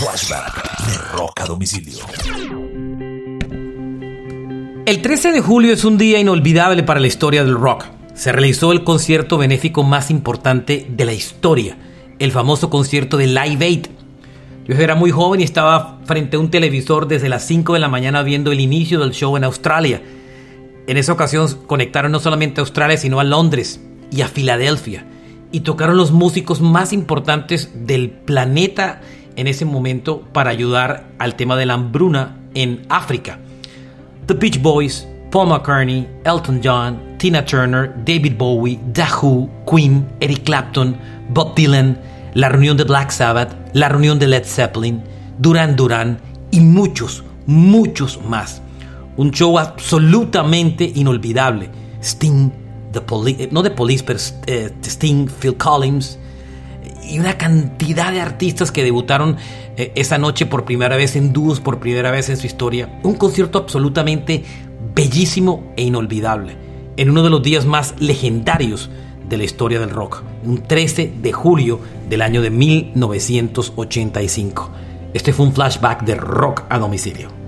Flashback de Rock a domicilio. El 13 de julio es un día inolvidable para la historia del rock. Se realizó el concierto benéfico más importante de la historia, el famoso concierto de Live Aid. Yo era muy joven y estaba frente a un televisor desde las 5 de la mañana viendo el inicio del show en Australia. En esa ocasión conectaron no solamente a Australia, sino a Londres y a Filadelfia. Y tocaron los músicos más importantes del planeta en ese momento para ayudar al tema de la hambruna en África. The Beach Boys, Paul McCartney, Elton John, Tina Turner, David Bowie, Who, Queen, Eric Clapton, Bob Dylan, la reunión de Black Sabbath, la reunión de Led Zeppelin, Duran Duran y muchos, muchos más. Un show absolutamente inolvidable. Sting, the Police, no pero eh, Sting, Phil Collins y una cantidad de artistas que debutaron eh, esa noche por primera vez en dúos, por primera vez en su historia. Un concierto absolutamente bellísimo e inolvidable. En uno de los días más legendarios de la historia del rock. Un 13 de julio del año de 1985. Este fue un flashback de rock a domicilio.